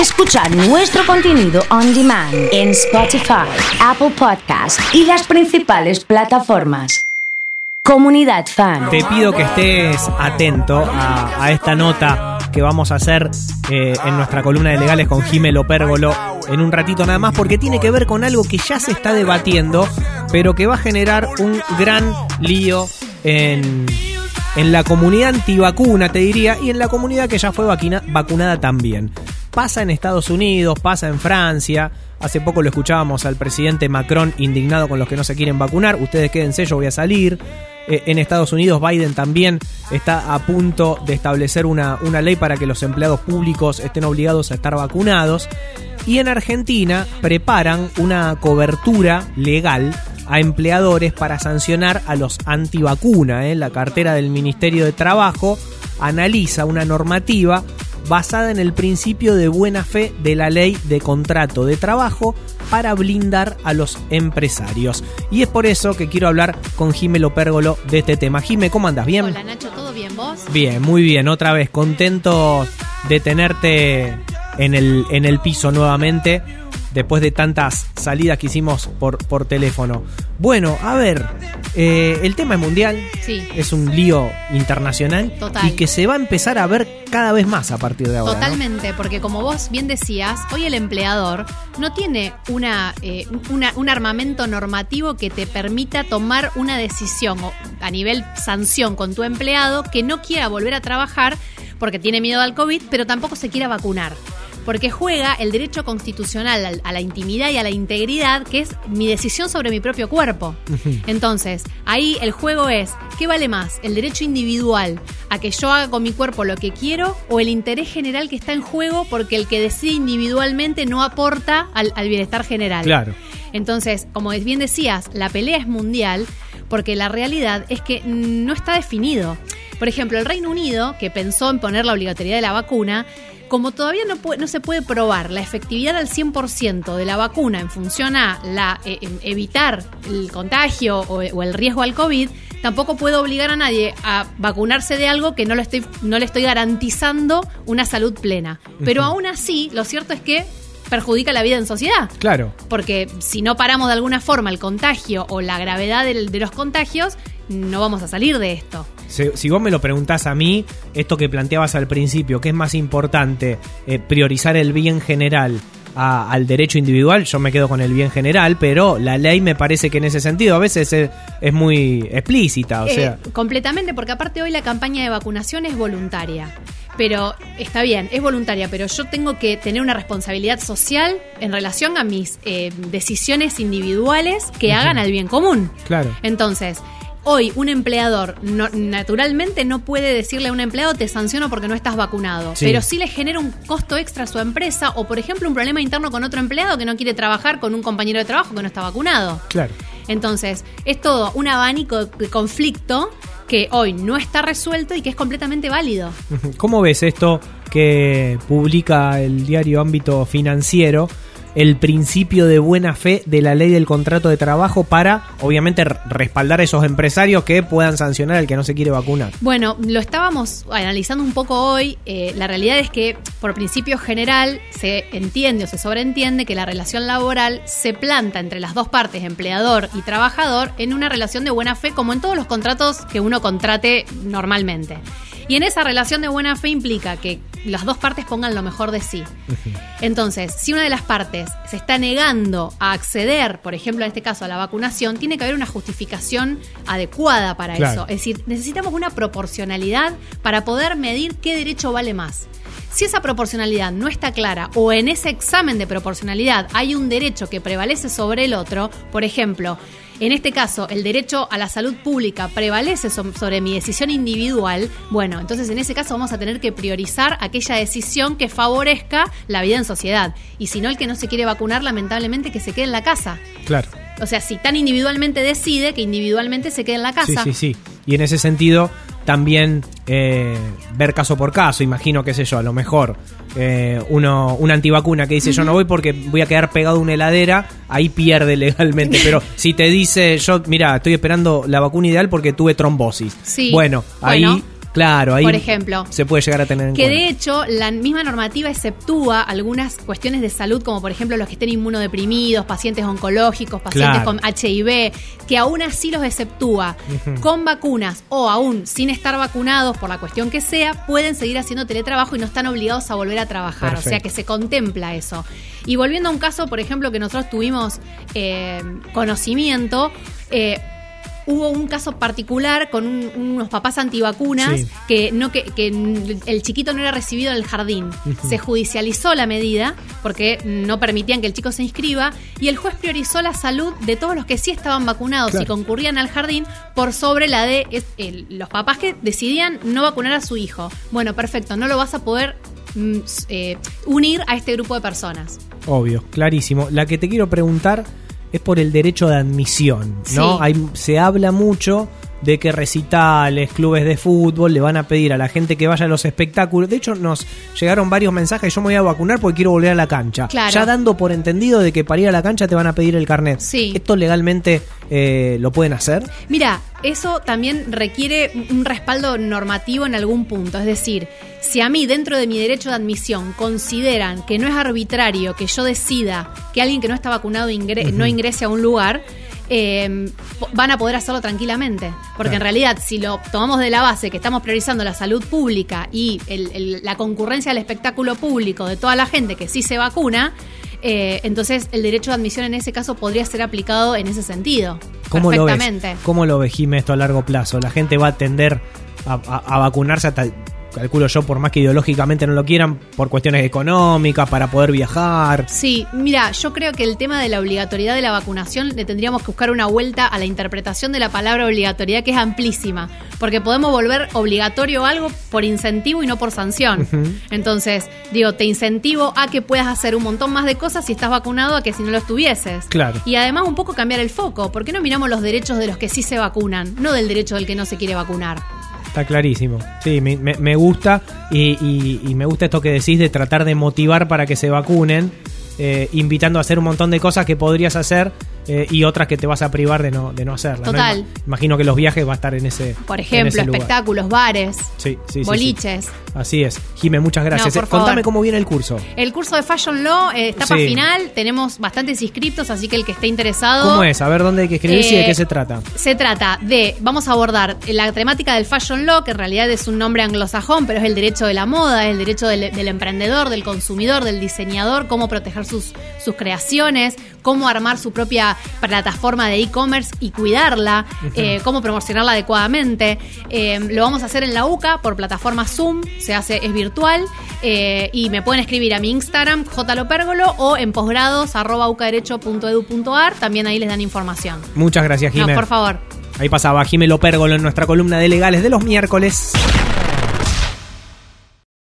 Escuchar nuestro contenido on demand en Spotify, Apple Podcast y las principales plataformas. Comunidad Fan. Te pido que estés atento a, esta nota que vamos a hacer eh, en nuestra columna de legales con Jimelo Pérgolo en un ratito nada más, porque tiene que ver con algo que ya se está debatiendo, pero que va a generar un gran lío en, en la comunidad antivacuna, te diría, y en la comunidad que ya fue vacuna- vacunada también. Pasa en Estados Unidos, pasa en Francia. Hace poco lo escuchábamos al presidente Macron indignado con los que no se quieren vacunar. Ustedes quédense, yo voy a salir. Eh, en Estados Unidos, Biden también está a punto de establecer una, una ley para que los empleados públicos estén obligados a estar vacunados. Y en Argentina preparan una cobertura legal a empleadores para sancionar a los antivacuna. ¿eh? La cartera del Ministerio de Trabajo analiza una normativa basada en el principio de buena fe de la ley de contrato de trabajo para blindar a los empresarios. Y es por eso que quiero hablar con Jimelo Pérgolo de este tema. Jime, ¿cómo andas? ¿Bien? Hola Nacho, ¿todo bien vos? Bien, muy bien. Otra vez, contento de tenerte en el, en el piso nuevamente. Después de tantas salidas que hicimos por, por teléfono. Bueno, a ver, eh, el tema es mundial. Sí. Es un lío internacional. Total. Y que se va a empezar a ver cada vez más a partir de ahora. ¿no? Totalmente, porque como vos bien decías, hoy el empleador no tiene una, eh, una- un armamento normativo que te permita tomar una decisión a nivel sanción con tu empleado que no quiera volver a trabajar porque tiene miedo al COVID, pero tampoco se quiera vacunar. Porque juega el derecho constitucional al- a la intimidad y a la integridad, que es mi decisión sobre mi propio cuerpo. Entonces, ahí el juego es, ¿qué vale más? ¿El derecho individual a que yo haga con mi cuerpo lo que quiero o el interés general que está en juego porque el que decide individualmente no aporta al, al bienestar general? Claro. Entonces, como bien decías, la pelea es mundial porque la realidad es que no está definido. Por ejemplo, el Reino Unido, que pensó en poner la obligatoriedad de la vacuna, como todavía no, puede- no se puede probar la efectividad al 100% de la vacuna en función a la, eh, evitar el contagio o, o el riesgo al COVID, tampoco puedo obligar a nadie a vacunarse de algo que no, lo estoy, no le estoy garantizando una salud plena. Pero aún así, lo cierto es que perjudica la vida en sociedad. Claro. Porque si no paramos de alguna forma el contagio o la gravedad de los contagios, no vamos a salir de esto. Si, si vos me lo preguntás a mí, esto que planteabas al principio, que es más importante eh, priorizar el bien general a- al derecho individual, yo me quedo con el bien general, pero la ley me parece que en ese sentido a veces es, es muy explícita, o Eh, sea, completamente, porque aparte hoy la campaña de vacunación es voluntaria. Pero está bien, es voluntaria, pero yo tengo que tener una responsabilidad social en relación a mis eh, decisiones individuales que hagan al bien común. claro. Entonces, hoy un empleador no- naturalmente no puede decirle a un empleado te sanciono porque no estás vacunado, Sí. pero sí le genera un costo extra a su empresa o por ejemplo un problema interno con otro empleado que no quiere trabajar con un compañero de trabajo que no está vacunado. Claro. Entonces, es todo un abanico de conflicto que hoy no está resuelto y que es completamente válido. ¿Cómo ves esto que publica el diario Ámbito Financiero? El principio de buena fe de la ley del contrato de trabajo para, obviamente, respaldar a esos empresarios que puedan sancionar al que no se quiere vacunar. Bueno, lo estábamos analizando un poco hoy. Eh, la realidad es que, por principio general, se entiende o se sobreentiende que la relación laboral se planta entre las dos partes, empleador y trabajador, en una relación de buena fe, como en todos los contratos que uno contrate normalmente. Y en esa relación de buena fe implica que las dos partes pongan lo mejor de sí. Entonces, si una de las partes se está negando a acceder, por ejemplo, en este caso a la vacunación, tiene que haber una justificación adecuada para Claro. eso. Es decir, necesitamos una proporcionalidad para poder medir qué derecho vale más. Si esa proporcionalidad no está clara o en ese examen de proporcionalidad hay un derecho que prevalece sobre el otro, por ejemplo, en este caso el derecho a la salud pública prevalece so- sobre mi decisión individual, bueno, entonces en ese caso vamos a tener que priorizar aquella decisión que favorezca la vida en sociedad. Y si no, el que no se quiere vacunar, lamentablemente que se quede en la casa. Claro. O sea, si tan individualmente decide, que individualmente se quede en la casa. Sí, sí, sí. Y en ese sentido, también eh, ver caso por caso, imagino, qué sé yo, a lo mejor eh, uno, una antivacuna que dice yo no voy porque voy a quedar pegado a una heladera, ahí pierde legalmente. Pero si te dice yo, mira, estoy esperando la vacuna ideal porque tuve trombosis. Sí. Bueno, Bueno. Claro, ahí por ejemplo. se puede llegar a tener en Que cuenta. de hecho la misma normativa exceptúa algunas cuestiones de salud, como por ejemplo los que estén inmunodeprimidos, pacientes oncológicos, pacientes Claro. con HIV, que aún así los exceptúa con vacunas o aún sin estar vacunados por la cuestión que sea, pueden seguir haciendo teletrabajo y no están obligados a volver a trabajar. O sea que se contempla eso. Y volviendo a un caso, por ejemplo, que nosotros tuvimos eh, conocimiento, eh, hubo un caso particular con un- unos papás antivacunas Sí. que no que, que el chiquito no era recibido en el jardín. Se judicializó la medida porque no permitían que el chico se inscriba y el juez priorizó la salud de todos los que sí estaban vacunados Claro. y concurrían al jardín por sobre la de es- el- los papás que decidían no vacunar a su hijo. Bueno, perfecto, no lo vas a poder mm, eh, unir a este grupo de personas. Obvio, clarísimo. La que te quiero preguntar es por el derecho de admisión, ¿no? Sí. Hay, se habla mucho de que recitales, clubes de fútbol le van a pedir a la gente que vaya a los espectáculos. De hecho, nos llegaron varios mensajes, yo me voy a vacunar porque quiero volver a la cancha. Claro. Ya dando por entendido de que para ir a la cancha te van a pedir el carnet. Sí. ¿Esto legalmente eh, lo pueden hacer? Mira, eso también requiere un respaldo normativo en algún punto. Es decir, si a mí dentro de mi derecho de admisión consideran que no es arbitrario que yo decida que alguien que no está vacunado ingre- no ingrese a un lugar, eh, van a poder hacerlo tranquilamente. Porque en realidad, si lo tomamos de la base que estamos priorizando la salud pública y el- el- la concurrencia al espectáculo público de toda la gente que sí se vacuna, eh, entonces el derecho de admisión en ese caso podría ser aplicado en ese sentido. ¿Cómo lo ves? perfectamente. ¿Cómo lo ves, Jimé, esto a largo plazo? ¿La gente va a tender a, a- a vacunarse hasta, calculo yo, por más que ideológicamente no lo quieran, por cuestiones económicas, para poder viajar? Sí, mira, yo creo que el tema de la obligatoriedad de la vacunación le tendríamos que buscar una vuelta a la interpretación de la palabra obligatoriedad, que es amplísima, porque podemos volver obligatorio algo por incentivo y no por sanción. Entonces, digo, te incentivo a que puedas hacer un montón más de cosas si estás vacunado a que si no lo estuvieses. Claro. Y además un poco cambiar el foco, ¿por qué no miramos los derechos de los que sí se vacunan, no del derecho del que no se quiere vacunar? Está clarísimo. Sí, me, me- me gusta y, me gusta esto que decís de tratar de motivar para que se vacunen, eh, invitando a hacer un montón de cosas que podrías hacer eh, y otras que te vas a privar de no, de no hacerlas. ¿no? Total. Ima- Imagino que los viajes va a estar en ese Por ejemplo, ese lugar. espectáculos, bares, Sí, sí, boliches. Así es. Jimé, muchas gracias. No, por Eh, Contame favor. cómo viene el curso. El curso de Fashion Law, eh, etapa final, tenemos bastantes inscriptos, así que el que esté interesado... ¿Cómo es? A ver dónde hay que escribirse y de Eh, qué se trata. Se trata de, vamos a abordar la temática del fashion law, que en realidad es un nombre anglosajón, pero es el derecho de la moda, es el derecho del, del emprendedor, del consumidor, del diseñador, cómo proteger sus, sus creaciones, cómo armar su propia plataforma de e-commerce y cuidarla, eh, cómo promocionarla adecuadamente. Eh, lo vamos a hacer en la UCA por plataforma Zoom, se hace, es virtual, eh, y me pueden escribir a mi Instagram, jlopérgolo, o en posgrados, arroba ucaderecho.edu.ar, también ahí les dan información. Muchas gracias, No, Jimé. por favor. Ahí pasaba Jimé Lopérgolo en nuestra columna de legales de los miércoles.